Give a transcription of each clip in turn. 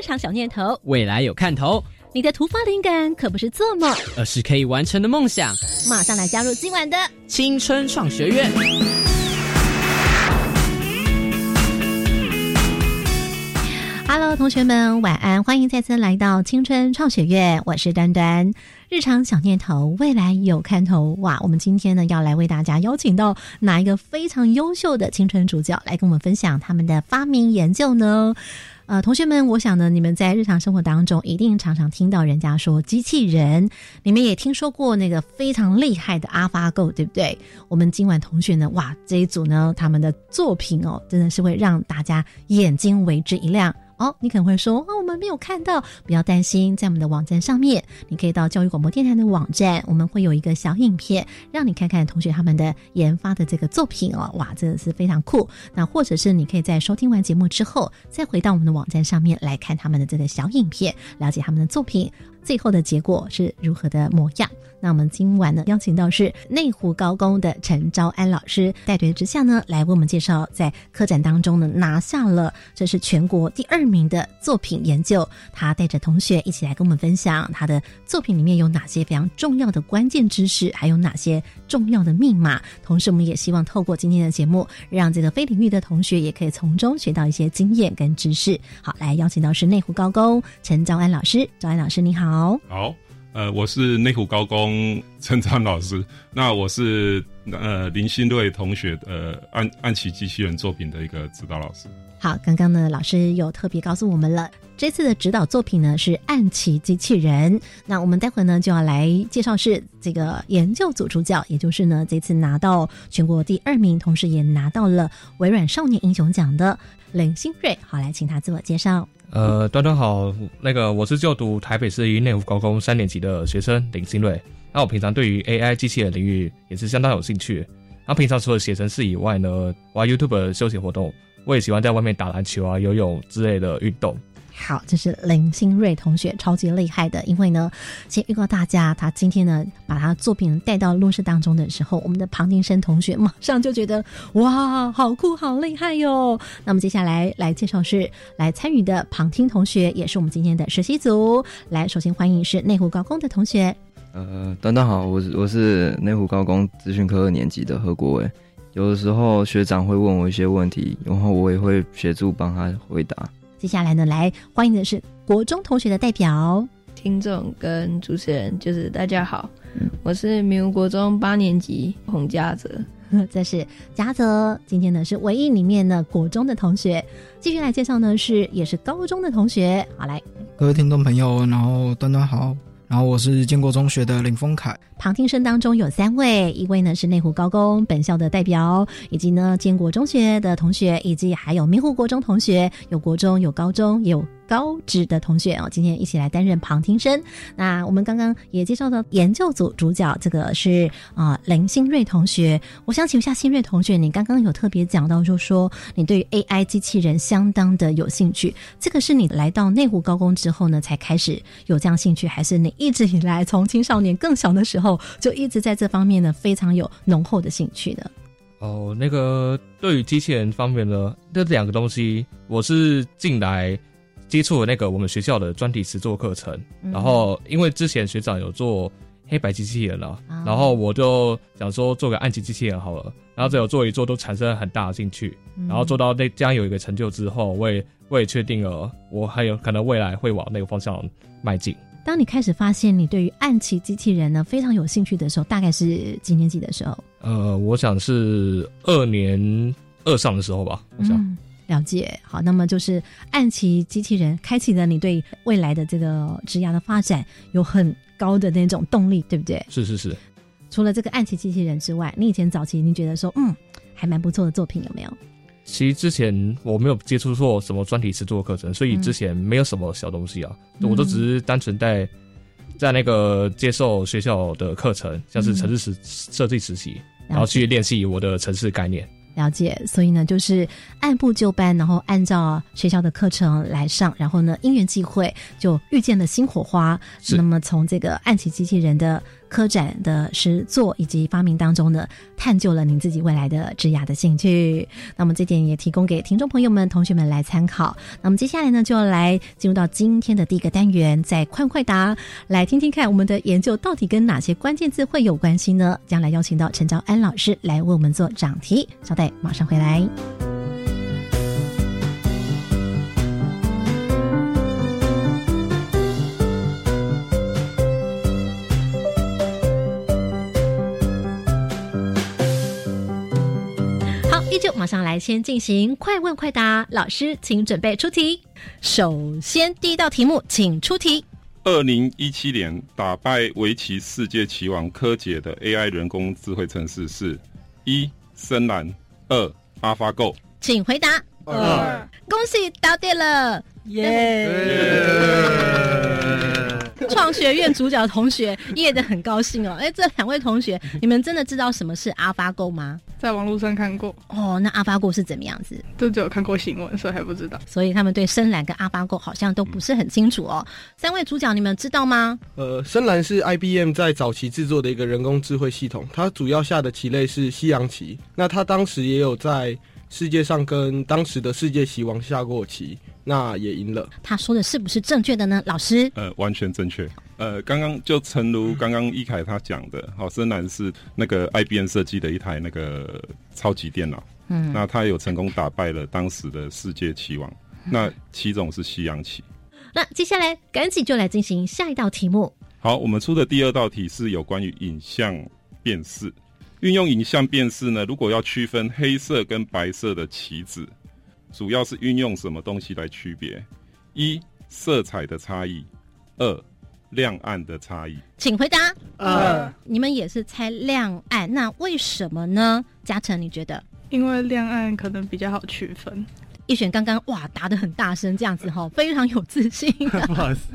日常小念头，未来有看头。你的突发灵感可不是做梦，而是可以完成的梦想。马上来加入今晚的青春创学院。Hello，同学们，晚安！欢迎再次来到青春创学院，我是端端。日常小念头，未来有看头哇！我们今天呢，要来为大家邀请到哪一个非常优秀的青春主角来跟我们分享他们的发明研究呢？呃，同学们，我想呢，你们在日常生活当中一定常常听到人家说机器人，你们也听说过那个非常厉害的 AlphaGo，对不对？我们今晚同学呢，哇，这一组呢，他们的作品哦，真的是会让大家眼睛为之一亮。哦，你可能会说，哦，我们没有看到，不要担心，在我们的网站上面，你可以到教育广播电台的网站，我们会有一个小影片，让你看看同学他们的研发的这个作品哦，哇，真的是非常酷。那或者是你可以在收听完节目之后，再回到我们的网站上面来看他们的这个小影片，了解他们的作品最后的结果是如何的模样。那我们今晚呢，邀请到是内湖高工的陈昭安老师带队之下呢，来为我们介绍在科展当中呢拿下了这是全国第二名的作品研究。他带着同学一起来跟我们分享他的作品里面有哪些非常重要的关键知识，还有哪些重要的密码。同时，我们也希望透过今天的节目，让这个非领域的同学也可以从中学到一些经验跟知识。好，来邀请到是内湖高工陈昭安老师，昭安老师你好。好。好呃，我是内湖高工陈章老师，那我是呃林新瑞同学呃暗暗棋机器人作品的一个指导老师。好，刚刚呢老师有特别告诉我们了，这次的指导作品呢是暗棋机器人。那我们待会呢就要来介绍是这个研究组主角，也就是呢这次拿到全国第二名，同时也拿到了微软少年英雄奖的林新瑞。好，来请他自我介绍。呃，端端好，那个我是就读台北市一内湖高工三年级的学生林新瑞。那我平常对于 AI 机器人领域也是相当有兴趣。那平常除了写程式以外呢，玩 YouTube 休闲活动，我也喜欢在外面打篮球啊、游泳之类的运动。好，这是林新瑞同学，超级厉害的。因为呢，先预告大家，他今天呢把他作品带到录室当中的时候，我们的庞庭生同学马上就觉得哇，好酷，好厉害哟。那么接下来来介绍是来参与的庞听同学，也是我们今天的实习组。来，首先欢迎是内湖高工的同学。呃，端端好，我是我是内湖高工资讯科二年级的何国伟。有的时候学长会问我一些问题，然后我也会协助帮他回答。接下来呢，来欢迎的是国中同学的代表，听众跟主持人，就是大家好，嗯、我是明湖国中八年级洪嘉泽，这是嘉泽。今天呢是唯一里面的国中的同学，继续来介绍呢是也是高中的同学。好，来，各位听众朋友，然后端端好。然后我是建国中学的林峰凯，旁听生当中有三位，一位呢是内湖高工本校的代表，以及呢建国中学的同学，以及还有明湖国中同学，有国中有高中有高职的同学哦，今天一起来担任旁听生。那我们刚刚也介绍到研究组主角，这个是啊、林新瑞同学。我想请问一下新瑞同学，你刚刚有特别讲到，就说你对于 AI 机器人相当的有兴趣，这个是你来到内湖高工之后呢才开始有这样兴趣，还是你一直以来从青少年更小的时候就一直在这方面呢非常有浓厚的兴趣的？哦，那个对于机器人方面呢，这两个东西我是进来。接触了那个我们学校的专题实作课程，嗯、然后因为之前学长有做黑白机器人了，啊、然后我就想说做个暗棋机器人好了，然后只有做一做都产生很大的兴趣，嗯、然后做到那这样有一个成就之后，我也我也确定了我还有可能未来会往那个方向迈进。当你开始发现你对于暗棋机器人呢非常有兴趣的时候，大概是几年级的时候？呃，我想是二年二上的时候吧，我想。嗯了解，好，那么就是暗棋机器人开启了你对未来的这个职涯的发展有很高的那种动力，对不对？是是是。除了这个暗棋机器人之外，你以前早期你觉得说，嗯，还蛮不错的作品有没有？其实之前我没有接触过什么专题制作课程，所以之前没有什么小东西啊，嗯我都只是单纯在在那个接受学校的课程，像是城市实设计实习，然后去练习我的城市概念。了解，所以呢，就是按部就班，然后按照学校的课程来上，然后呢，因缘际会就遇见了新火花。是那么从这个暗棋机器人的科展的实作以及发明当中呢，探究了您自己未来的职涯的兴趣。那么这点也提供给听众朋友们、同学们来参考。那么接下来呢，就要来进入到今天的第一个单元，在快快答，来听听看我们的研究到底跟哪些关键字会有关系呢？将来邀请到陈昭安老师来为我们做掌题。稍待，马上回来。马上来先进行快问快答，老师请准备出题。首先第一道题目，请出题。二零一七年打败围棋世界棋王柯洁的 AI 人工智慧城市是：一深蓝，二 AlphaGo。请回答。二恭喜答对了，耶！创学院主角同学耶的很高兴哦。哎，这两位同学，你们真的知道什么是 AlphaGo 吗？在网络上看过，哦，那 AlphaGo 是怎么样子？就只有看过新闻，所以还不知道。所以他们对深蓝跟 AlphaGo 好像都不是很清楚哦。三位主角，你们知道吗？呃，深蓝是 IBM 在早期制作的一个人工智慧系统，它主要下的棋类是西洋棋。那它当时也有在世界上跟当时的世界棋王下过棋，那也赢了。他说的是不是正确的呢？老师，呃，完全正确。呃，刚刚就诚如刚刚一凯他讲的，好，深蓝是那个 IBM 设计的一台那个超级电脑，嗯那他有成功打败了当时的世界棋王。那棋种是西洋棋。那接下来赶紧就来进行下一道题目。好，我们出的第二道题是有关于影像辨识。运用影像辨识呢，如果要区分黑色跟白色的棋子，主要是运用什么东西来区别？一、色彩的差异；二、亮暗的差异。请回答。二你们也是猜亮暗，那为什么呢？嘉诚，你觉得？因为亮暗可能比较好区分。一选刚刚哇答的很大声，这样子哈，非常有自信、不好意思，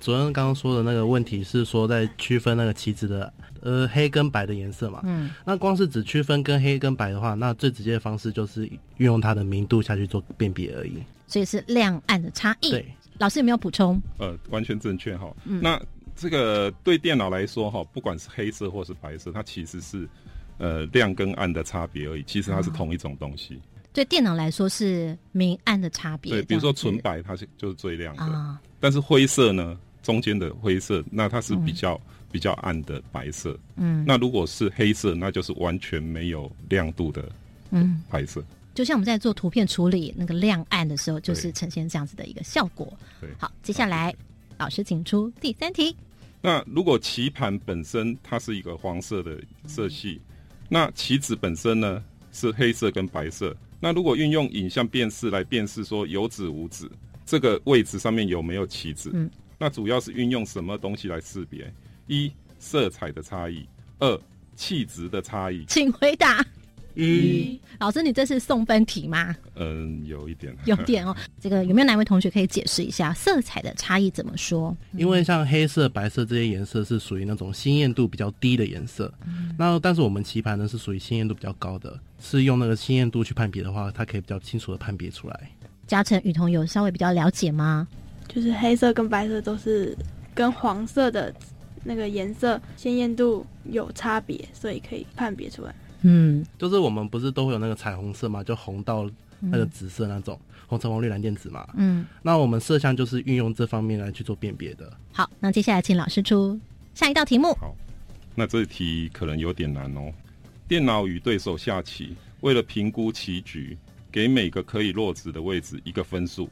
主任刚刚说的那个问题是说在区分那个棋子的呃黑跟白的颜色嘛？嗯，那光是只区分跟黑跟白的话，那最直接的方式就是运用它的明度下去做辨别而已。所以是亮暗的差异。对，老师有没有补充？呃，完全正确哈。嗯那这个对电脑来说哈，不管是黑色或是白色，它其实是呃亮跟暗的差别而已。其实它是同一种东西。对电脑来说是明暗的差别。对，比如说纯白，它是就是最亮的。啊，但是灰色呢，中间的灰色，那它是比较、比较暗的白色。嗯那如果是黑色，那就是完全没有亮度的嗯，白色。就像我们在做图片处理那个亮暗的时候，就是呈现这样子的一个效果。对，好，接下来老师请出第三题。那如果棋盘本身它是一个黄色的色系，那棋子本身呢是黑色跟白色。那如果运用影像辨识来辨识说有子无子，这个位置上面有没有棋子？嗯，那主要是运用什么东西来识别？一、色彩的差异；二、气质的差异。请回答。一，老师，你这是送分题吗？嗯，有一点，有点哦。这个有没有哪位同学可以解释一下色彩的差异怎么说？因为像黑色、白色这些颜色是属于那种鲜艳度比较低的颜色，那但是我们棋盘呢是属于鲜艳度比较高的，是用那个鲜艳度去判别的话，它可以比较清楚的判别出来。嘉诚、雨桐有稍微比较了解吗？就是黑色跟白色都是跟黄色的那个颜色鲜艳度有差别，所以可以判别出来。嗯，就是我们不是都会有那个彩虹色嘛，就红到那个紫色那种，红橙黄绿蓝靛紫嘛。嗯，那我们摄像就是运用这方面来去做辨别的。好，那接下来请老师出下一道题目。好，那这题可能有点难哦。电脑与对手下棋，为了评估棋局，给每个可以落子的位置一个分数，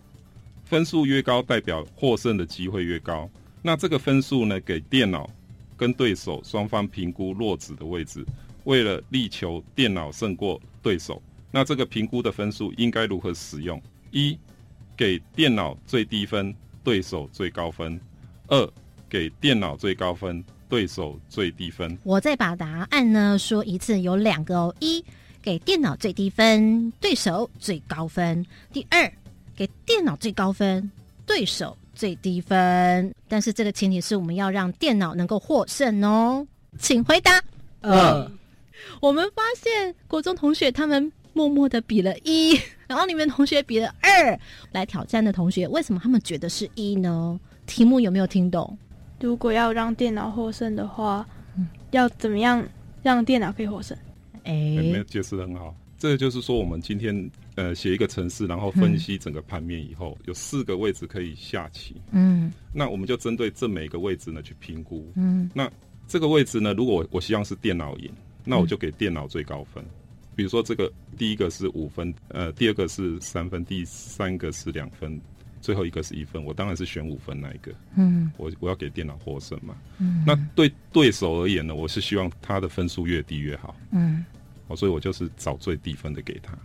分数越高，代表获胜的机会越高。那这个分数呢，给电脑跟对手双方评估落子的位置，为了力求电脑胜过对手，那这个评估的分数应该如何使用？一，给电脑最低分，对手最高分；二，给电脑最高分，对手最低分。我再把答案呢说一次，有两个哦。一，给电脑最低分，对手最高分；第二，给电脑最高分，对手最低分。但是这个前提是我们要让电脑能够获胜哦。请回答。二。我们发现国中同学他们默默的比了一，然后你们同学比了二。来挑战的同学，为什么他们觉得是一呢？题目有没有听懂？如果要让电脑获胜的话，要怎么样让电脑可以获胜？哎，没有解释的很好。这个就是说，我们今天呃写一个程式，然后分析整个盘面以后，有四个位置可以下棋。嗯，那我们就针对这每个位置呢去评估。嗯，那这个位置呢，如果我希望是电脑赢，那我就给电脑最高分。比如说这个第一个是五分，呃，第二个是三分，第三个是两分。最后一个是一分，我当然是选五分那一个。嗯，我我要给电脑获胜嘛。嗯，那对对手而言呢，我是希望他的分数越低越好。嗯，哦，所以我就是找最低分的给他。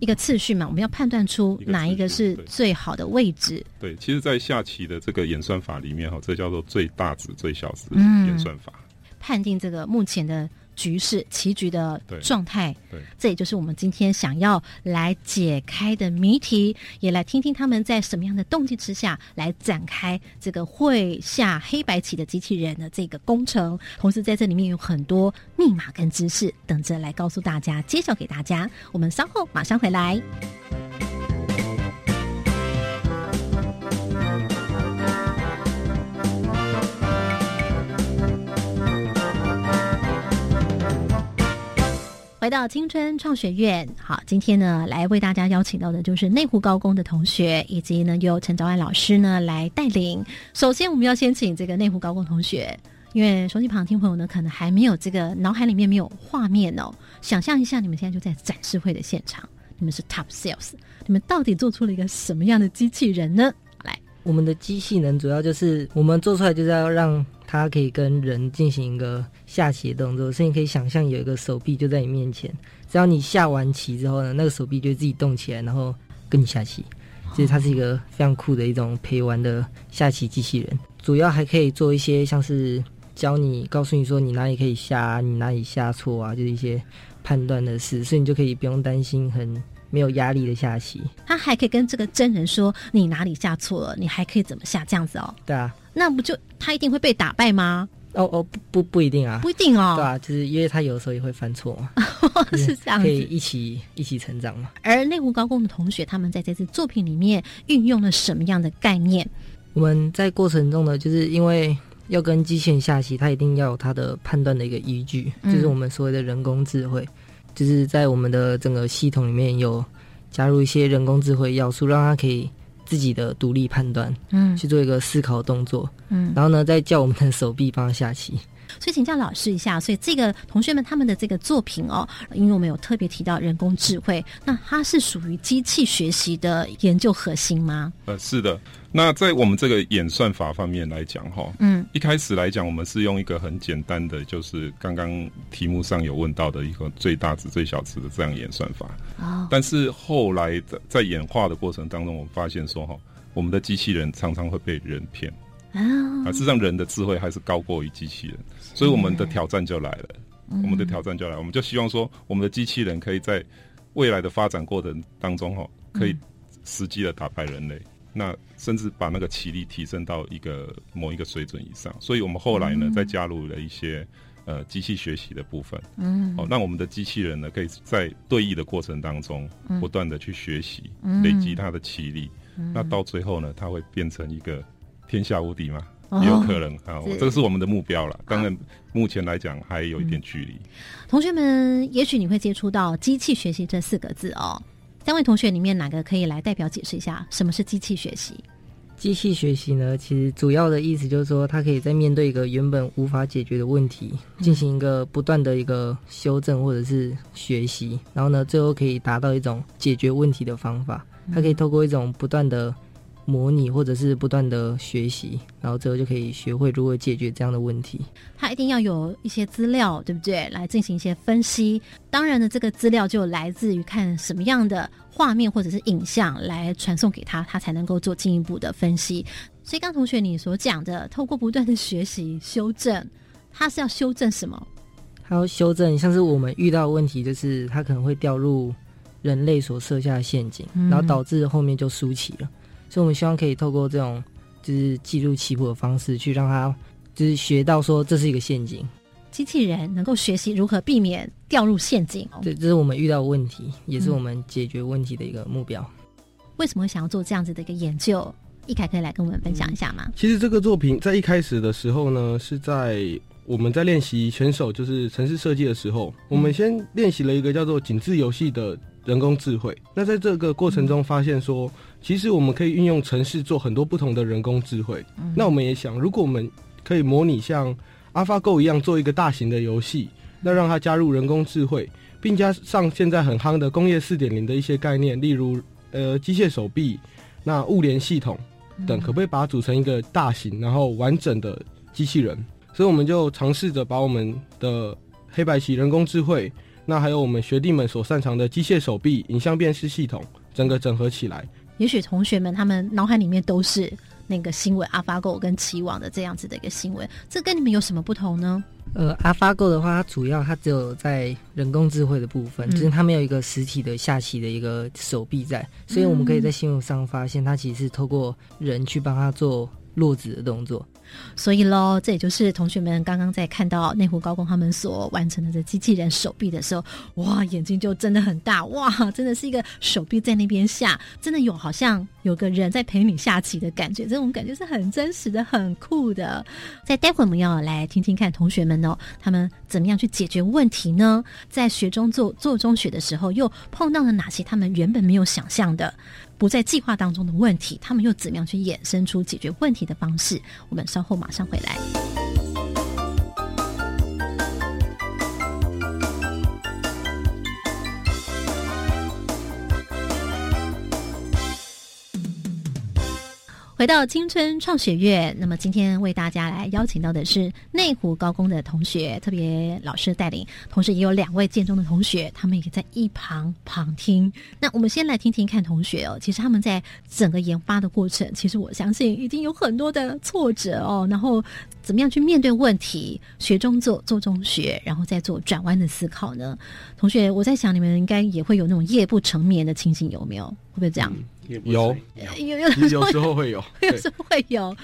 一个次序嘛，我们要判断出哪一个是最好的位置。对，其实，在下棋的这个演算法里面哈，这叫做最大值最小值演算法，判定这个目前的。局势棋局的状态，对，这也就是我们今天想要来解开的谜题，也来听听他们在什么样的动机之下来展开这个会下黑白棋的机器人的这个工程。同时，在这里面有很多密码跟知识等着来告诉大家，揭晓给大家。我们稍后马上回来。回到青春创学院，好，今天呢，来为大家邀请到的就是内湖高工的同学，以及呢，由陈昭安老师呢来带领。首先，我们要先请这个内湖高工同学，因为手机旁听朋友呢，可能还没有这个脑海里面没有画面哦。想象一下，你们现在就在展示会的现场，你们是 Top Sales，你们到底做出了一个什么样的机器人呢？来，我们的机器人主要就是我们做出来就是要让。它可以跟人进行一个下棋的动作，所以你可以想象有一个手臂就在你面前，只要你下完棋之后呢，那个手臂就自己动起来，然后跟你下棋。其实它是一个非常酷的一种陪玩的下棋机器人，主要还可以做一些像是教你、告诉你说你哪里可以下，你哪里下错啊，就是一些判断的事，所以你就可以不用担心很没有压力的下棋。他还可以跟这个真人说你哪里下错了，你还可以怎么下这样子哦。对啊。那不就他一定会被打败吗？哦哦不不不一定啊，不一定哦，对啊，就是因为他有的时候也会犯错嘛，是这样，可以一起一起成长嘛。而内湖高工的同学，他们在这次作品里面运用了什么样的概念？我们在过程中呢，就是因为要跟机器人下棋，他一定要有他的判断的一个依据，就是我们所谓的人工智慧，就是在我们的整个系统里面有加入一些人工智慧要素，让他可以。自己的独立判断，嗯，去做一个思考动作，嗯，然后呢，再叫我们的手臂帮他下棋。所以请教老师一下，所以这个同学们他们的这个作品哦，因为我们有特别提到人工智慧，那它是属于机器学习的研究核心吗？呃，是的。那在我们这个演算法方面来讲，哈，嗯，一开始来讲，我们是用一个很简单的，就是刚刚题目上有问到的一个最大值、最小值的这样演算法。哦，但是后来在在演化的过程当中，我们发现说，哈，我们的机器人常常会被人骗。啊，事实上，人的智慧还是高过于机器人，所以我们的挑战就来了。我们的挑战就来，我们就希望说，我们的机器人可以在未来的发展过程当中，哈，可以实际的打败人类，那甚至把那个棋力提升到一个某一个水准以上。所以我们后来呢，再加入了一些呃机器学习的部分，嗯，哦，让我们的机器人呢，可以在对弈的过程当中，不断的去学习，累积它的棋力，那到最后呢，它会变成一个。天下无敌吗？也有可能啊，这个是我们的目标了。当然，目前来讲还有一点距离。同学们，也许你会接触到机器学习这四个字哦。三位同学里面哪个可以来代表解释一下什么是机器学习？机器学习呢，其实主要的意思就是说，它可以在面对一个原本无法解决的问题，进行一个不断的一个修正或者是学习，然后呢，最后可以达到一种解决问题的方法。它可以透过一种不断的。模拟或者是不断的学习，然后最后就可以学会如何解决这样的问题。他一定要有一些资料，对不对？来进行一些分析。当然呢，这个资料就来自于看什么样的画面或者是影像来传送给他，他才能够做进一步的分析。所以，刚同学你所讲的，透过不断的学习修正，他是要修正什么？他要修正，像是我们遇到的问题，就是他可能会掉入人类所设下的陷阱，嗯然后导致后面就输棋了。所以我们希望可以透过这种就是记录棋谱的方式，去让他就是学到说这是一个陷阱。机器人能够学习如何避免掉入陷阱哦。对，这是我们遇到的问题，也是我们解决问题的一个目标。为什么会想要做这样子的一个研究？一凯可以来跟我们分享一下吗？其实这个作品在一开始的时候呢，是在我们在练习选手就是城市设计的时候，我们先练习了一个叫做井字游戏的人工智慧。那在这个过程中发现说，其实我们可以运用城市做很多不同的人工智慧。那我们也想，如果我们可以模拟像 AlphaGo 一样做一个大型的游戏，那让它加入人工智慧，并加上现在很夯的工业四点零的一些概念，例如呃机械手臂、那物联系统等，可不可以把它组成一个大型然后完整的机器人？所以我们就尝试着把我们的黑白棋人工智慧，那还有我们学弟们所擅长的机械手臂、影像辨识系统，整个整合起来。也许同学们他们脑海里面都是那个新闻 AlphaGo 跟棋网的这样子的一个新闻，这跟你们有什么不同呢？呃，AlphaGo 的话，它主要它只有在人工智慧的部分，嗯就是它没有一个实体的下棋的一个手臂在，所以我们可以在新闻上发现，它其实是透过人去帮它做落子的动作。所以喽，这也就是同学们刚刚在看到内湖高工他们所完成的这机器人手臂的时候，哇，眼睛就真的很大，哇，真的是一个手臂在那边下，真的有好像有个人在陪你下棋的感觉，这种感觉是很真实的、很酷的。在待会我们要来听听看同学们哦，他们怎么样去解决问题呢？在学中做做中学的时候，又碰到了哪些他们原本没有想象的？不在计划当中的问题，他们又怎么样去衍生出解决问题的方式？我们稍后马上回来。回到青春创学院，那么今天为大家来邀请到的是内湖高工的同学，特别老师带领，同时也有两位建中的同学，他们也在一旁旁听。那我们先来听听看同学哦，其实他们在整个研发的过程，其实我相信已经有很多的挫折哦，然后怎么样去面对问题，学中做做中学，然后再做转弯的思考呢？同学，我在想你们应该也会有那种夜不成眠的情形，有没有？会不会这样？有。有有。有时候会有，有时候会有，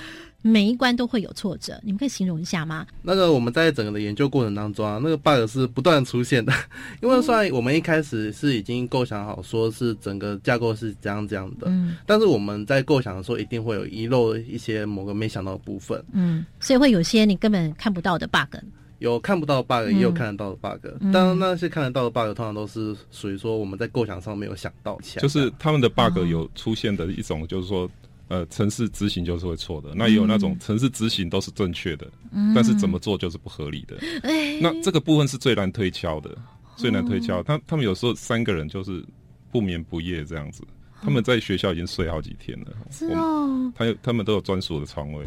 每一关都会有挫折，你们可以形容一下吗？那个我们在整个的研究过程当中啊，那个 bug 是不断出现的，因为虽然我们一开始是已经构想好，说是整个架构是这样这样的，嗯。但是我们在构想的时候，一定会有遗漏一些某个没想到的部分，嗯，所以会有些你根本看不到的 bug。有看不到的 bug，、嗯。也有看得到的 bug。嗯。当然，那些看得到的 bug 通常都是属于说我们在构想上没有想到起来，就是他们的 bug 有出现的一种，就是说，呃，城市执行就是会错的，那也有那种城市执行都是正确的，嗯。但是怎么做就是不合理的。哎。那这个部分是最难推敲的，最难推敲。他他们有时候三个人就是不眠不夜这样子，他们在学校已经睡好几天了。是哦，他有他们都有专属的床位，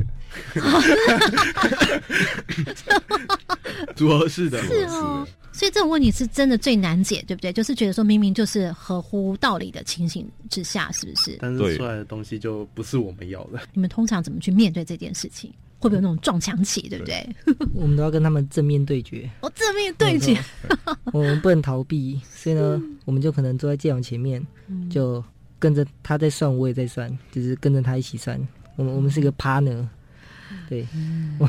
组合式的，是哦。所以这种问题是真的最难解，对不对？就是觉得说明明就是合乎道理的情形之下，是不是？但是出来的东西就不是我们要的。你们通常怎么去面对这件事情？会不会有那种撞墙期，对不对？我们都要跟他们正面对决，哦，正面对决，我们不能逃避，所以呢，我们就可能坐在电脑前面，嗯就跟着他在算，我也在算，就是跟着他一起算。我们我们是一个 partner，对，我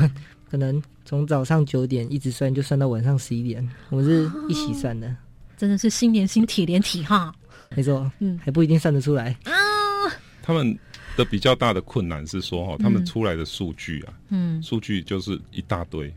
可能从早上九点一直算，就算到晚上十一点，我们是一起算的，真的是心连心，体连体哈。没错，嗯，还不一定算得出来。啊，他们的比较大的困难是说，哈，他们出来的数据啊，嗯。数据就是一大堆，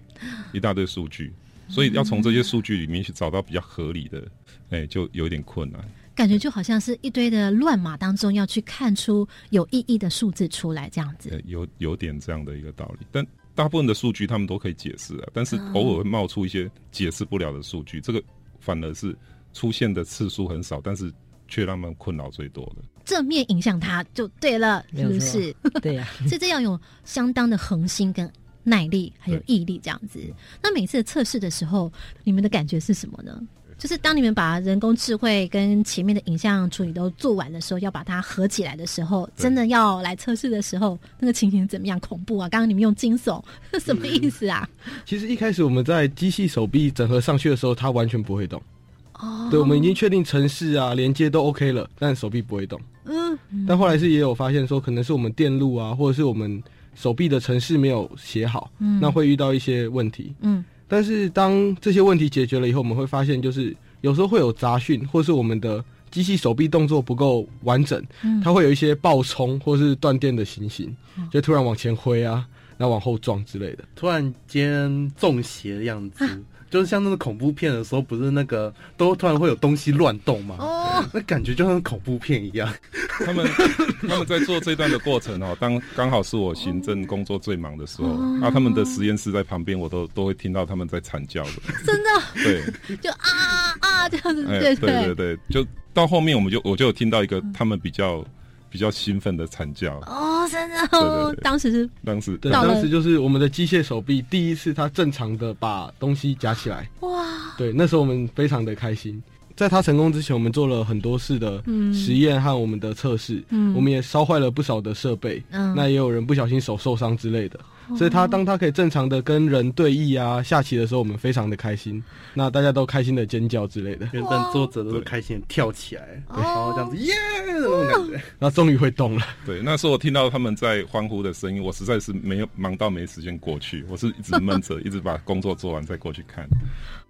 一大堆数据，所以要从这些数据里面去找到比较合理的，哎，就有点困难。感觉就好像是一堆的乱码当中要去看出有意义的数字出来，这样子。呃，有有点这样的一个道理，但大部分的数据他们都可以解释啊，但是嗯偶尔会冒出一些解释不了的数据，这个反而是出现的次数很少，但是却让他们困扰最多的。正面影响它就对了，是不是？对呀 所以这要有相当的恒心跟耐力，还有毅力这样子。那每次测试的时候，你们的感觉是什么呢？就是当你们把人工智慧跟前面的影像处理都做完的时候，要把它合起来的时候，真的要来测试的时候，那个情形怎么样？恐怖啊！刚刚你们用惊悚，什么意思啊？其实一开始我们在机器手臂整合上去的时候，它完全不会动。哦，对，我们已经确定城市啊连接都 OK 了，但手臂不会动。嗯，但后来是也有发现说，可能是我们电路啊，或者是我们手臂的程式没有写好，嗯那会遇到一些问题。嗯但是当这些问题解决了以后，我们会发现，就是有时候会有杂讯，或是我们的机器手臂动作不够完整，嗯。它会有一些爆冲或是断电的情形，就突然往前挥啊，然后往后撞之类的。突然间中邪的样子，就是像那个恐怖片的时候，不是那个都突然会有东西乱动吗？哦，那感觉就像恐怖片一样。他们他们在做这段的过程哦，当刚好是我行政工作最忙的时候，哦啊，他们的实验室在旁边，我都都会听到他们在惨叫的。真的，对，就啊啊这样子，对对对，就到后面我们就我就有听到一个他们比较比较兴奋的惨叫。哦，真的对哦当时是当时对，当时就是我们的机械手臂第一次它正常的把东西夹起来，哇，对，那时候我们非常的开心。在它成功之前，我们做了很多次的嗯实验和我们的测试，嗯我们也烧坏了不少的设备，嗯那也有人不小心手受伤之类的。哦所以它当它可以正常的跟人对弈啊、下棋的时候，我们非常的开心，那大家都开心的尖叫之类的。原本作者都是开心跳起来，哦然后这样子耶那种感觉。那终于会动了。对，那时候我听到他们在欢呼的声音，我实在是没有忙到没时间过去，我是一直闷着，一直把工作做完再过去看。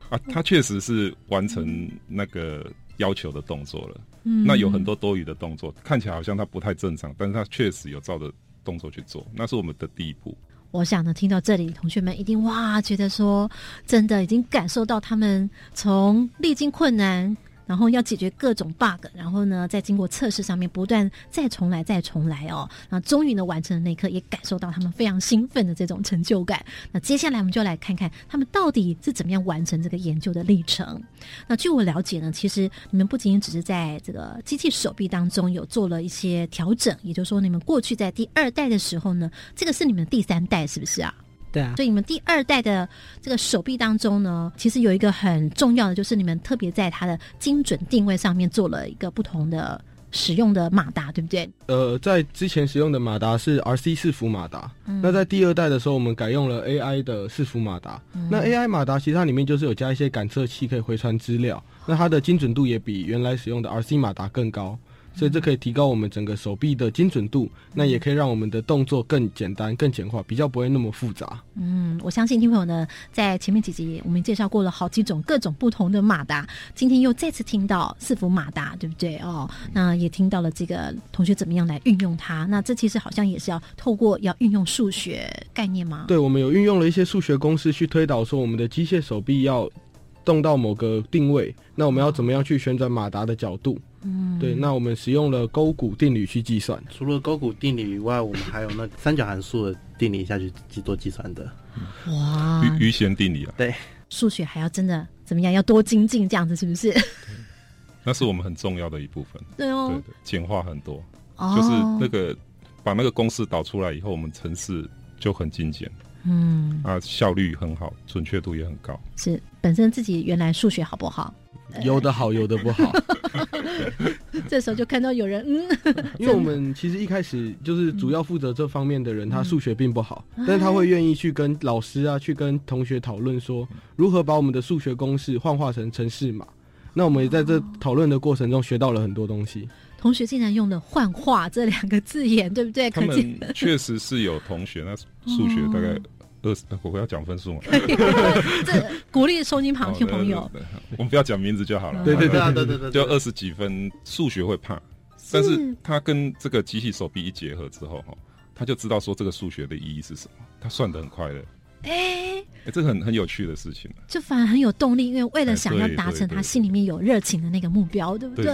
啊，他确实是完成那个要求的动作了。嗯那有很多多余的动作，看起来好像他不太正常，但是他确实有照着动作去做，那是我们的第一步。我想呢，听到这里，同学们一定哇，觉得说真的已经感受到他们从历经困难，然后要解决各种 bug，然后呢，在经过测试上面不断再重来再重来哦，那终于呢完成的那一刻，也感受到他们非常兴奋的这种成就感。那接下来我们就来看看他们到底是怎么样完成这个研究的历程。那据我了解呢，其实你们不仅仅只是在这个机器手臂当中有做了一些调整，也就是说，你们过去在第二代的时候呢，这个是你们第三代，是不是啊？对啊，所以你们第二代的这个手臂当中呢，其实有一个很重要的，就是你们特别在它的精准定位上面做了一个不同的使用的马达，对不对？呃，在之前使用的马达是 RC 四伏马达，嗯。那在第二代的时候，我们改用了 AI 的四伏马达。嗯。那 AI 马达其实它里面就是有加一些感测器可以回传资料，那它的精准度也比原来使用的 RC 马达更高，所以这可以提高我们整个手臂的精准度，那也可以让我们的动作更简单、更简化，比较不会那么复杂。嗯，我相信听朋友呢，在前面几集我们介绍过了好几种各种不同的马达，今天又再次听到四幅马达，对不对哦？那也听到了这个同学怎么样来运用它。那这其实好像也是要透过要运用数学概念吗？对，我们有运用了一些数学公式去推导说我们的机械手臂要动到某个定位，那我们要怎么样去旋转马达的角度？嗯，对，那我们使用了勾股定理去计算。除了勾股定理以外，我们还有那三角函数的定理下去去做计算的。哇，余余弦定理啊，对，数学还要真的怎么样？要多精进，这样子是不是？那是我们很重要的一部分。对哦对对，简化很多，哦就是那个把那个公式导出来以后，我们程式就很精简嗯，啊，效率很好，准确度也很高。是本身自己原来数学好不好？有的好，有的不好。这时候就看到有人，嗯，因为我们其实一开始就是主要负责这方面的人，他数学并不好，嗯但是他会愿意去跟老师啊，去跟同学讨论说如何把我们的数学公式幻化成程式码。那我们也在这讨论的过程中学到了很多东西。同学竟然用了“幻化”这两个字眼，对不对？他们 确实是有同学，那数学大概二十，我要讲分数吗？这鼓励收音旁听朋友我们不要讲名字就好了。对对对对对对对就二十几分，数学会怕，但是他跟这个机器手臂一结合之后，哈，他就知道说这个数学的意义是什么，他算的很快乐。哎，哎，这个很很有趣的事情。就反而很有动力，因为为了想要达成他心里面有热情的那个目标，对不对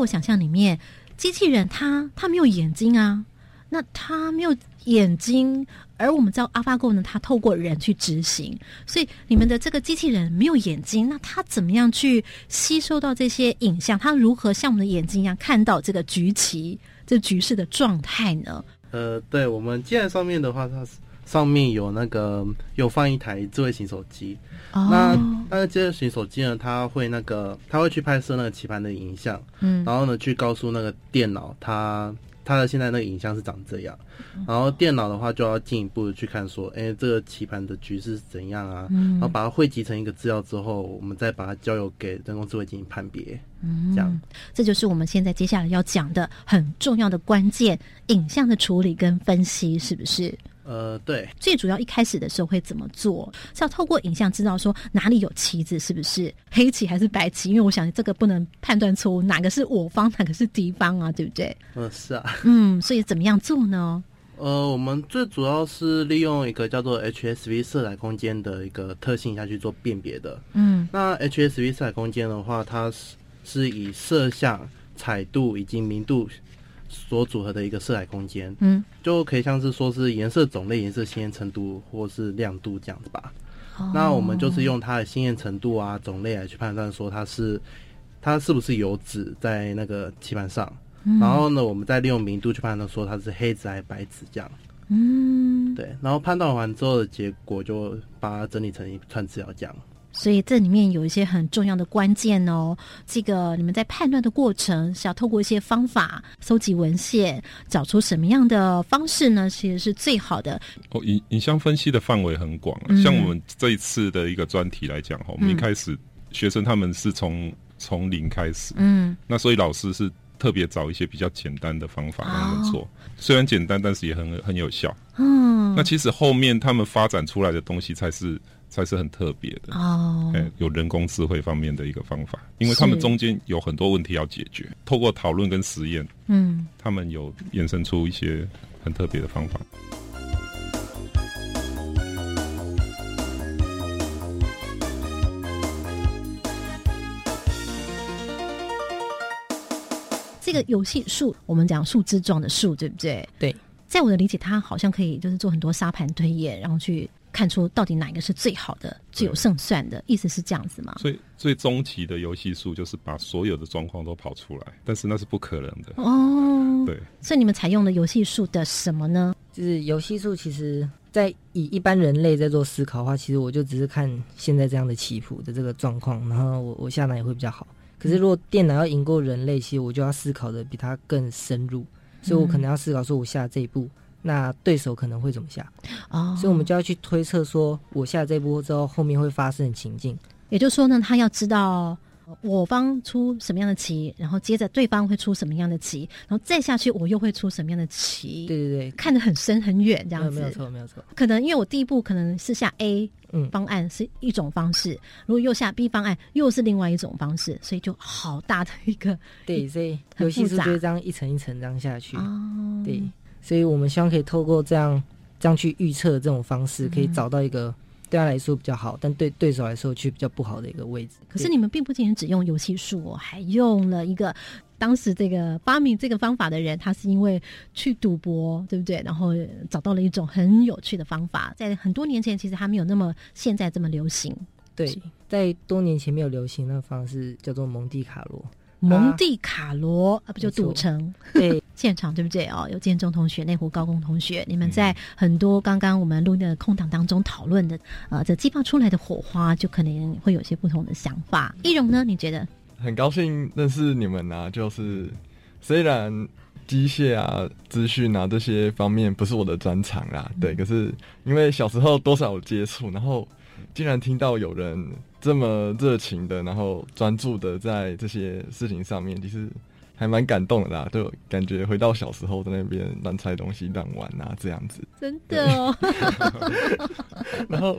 我想象里面，机器人它它没有眼睛啊，那它没有眼睛，而我们知道 AlphaGo 呢，它透过人去执行，所以你们的这个机器人没有眼睛，那它怎么样去吸收到这些影像？它如何像我们的眼睛一样看到这个局棋、这局势的状态呢？呃，对我们机台上面的话，它是上面有那个有放一台智慧型手机。哦那那个智慧型手机呢，它会那个它会去拍摄那个棋盘的影像，嗯然后呢去告诉那个电脑它它的现在那个影像是长这样，然后电脑的话就要进一步的去看说，哎，这个棋盘的局势是怎样啊？嗯然后把它汇集成一个资料之后，我们再把它交由给人工智慧进行判别。嗯，这样，这就是我们现在接下来要讲的很重要的关键——影像的处理跟分析，是不是？呃，对，最主要一开始的时候会怎么做？是要透过影像知道说哪里有旗子，是不是黑棋还是白棋？因为我想这个不能判断错误，哪个是我方，哪个是敌方啊，对不对？嗯、是啊。嗯，所以怎么样做呢？呃，我们最主要是利用一个叫做 HSV 色彩空间的一个特性下去做辨别的。嗯，那 HSV 色彩空间的话，它是是以色相、彩度以及明度所组合的一个色彩空间。嗯，就可以像是说是颜色种类、颜色鲜艳程度或是亮度这样子吧。哦那我们就是用它的鲜艳程度啊、种类来去判断说它是它是不是油脂在那个棋盘上。嗯然后呢，我们再利用明度去判断说它是黑纸还是白纸这样。嗯，对，然后判断完之后的结果就把它整理成一串资料这样。所以这里面有一些很重要的关键哦。这个你们在判断的过程是要透过一些方法搜集文献，找出什么样的方式呢？其实是最好的。哦，影影像分析的范围很广啊、嗯像我们这一次的一个专题来讲哈，我们嗯一开始学生他们是从从零开始，嗯，那所以老师是特别找一些比较简单的方法让他们做，虽然简单，但是也很很有效。嗯，那其实后面他们发展出来的东西才是才是很特别的哦，哎，有人工智慧方面的一个方法，因为他们中间有很多问题要解决，透过讨论跟实验，嗯，他们有衍生出一些很特别的方法。这个游戏树，我们讲树枝状的树，对不对？对，在我的理解，它好像可以就是做很多沙盘推演，然后去看出到底哪一个是最好的、最有胜算的，意思是这样子吗？所以最终极的游戏数就是把所有的状况都跑出来，但是那是不可能的。哦，对，所以你们采用的游戏数的什么呢？就是游戏数，其实在以一般人类在做思考的话，其实我就只是看现在这样的棋谱的这个状况，然后我我下哪也会比较好。可是如果电脑要赢过人类，其实我就要思考的比它更深入，所以我可能要思考说，我下这一步，那对手可能会怎么下？哦，所以我们就要去推测说，我下这一步之后，后面会发生的情境。也就是说呢，他要知道我方出什么样的棋，然后接着对方会出什么样的棋，然后再下去我又会出什么样的棋。对对对，看得很深很远，这样子没有错没有错。可能因为我第一步可能是下 A 嗯方案是一种方式，如果又下 B 方案又是另外一种方式，所以就好大的一个对，所以游戏是就是这样一层一层这样下去。哦，对，所以我们希望可以透过这样这样去预测这种方式，可以嗯找到一个对他来说比较好，但对对手来说却比较不好的一个位置。可是你们并不仅仅只用游戏术哦，还用了一个当时这个发明这个方法的人，他是因为去赌博，对不对？然后找到了一种很有趣的方法，在很多年前其实还没有那么现在这么流行。对，在多年前没有流行那个方式叫做蒙地卡罗。蒙地卡罗啊，不就赌城？对，现场对不对哦？有建中同学、内湖高工同学，你们在很多刚刚我们录音的空档当中讨论的，呃，这激发出来的火花，就可能会有些不同的想法。易容呢？你觉得？很高兴认识你们啊，就是虽然机械啊、资讯啊这些方面不是我的专长啦，对，可是因为小时候多少有接触，然后竟然听到有人这么热情的，然后专注的在这些事情上面，其实还蛮感动的啦，就感觉回到小时候在那边乱拆东西、乱玩啊这样子。真的哦，然后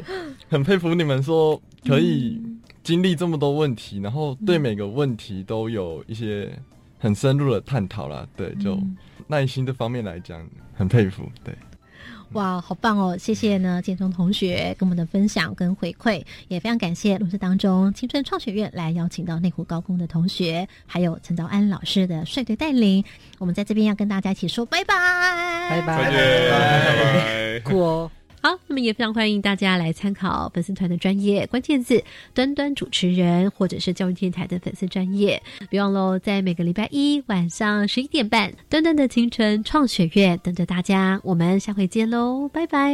很佩服你们说可以经历这么多问题，然后对每个问题都有一些很深入的探讨啦。对，就耐心这方面来讲，很佩服。对，哇，好棒哦！谢谢呢，建中同学跟我们的分享跟回馈，也非常感谢录制当中青春创学院来邀请到内湖高工的同学，还有陈道安老师的率队带领。我们在这边要跟大家一起说拜拜，拜拜，酷哦。好，那么也非常欢迎大家来参考粉丝团的专业关键字“端端主持人”或者是教育电台的粉丝专业。别忘喽，在每个礼拜一晚上十一点半，端端的青春创学院等着大家。我们下回见喽，拜拜。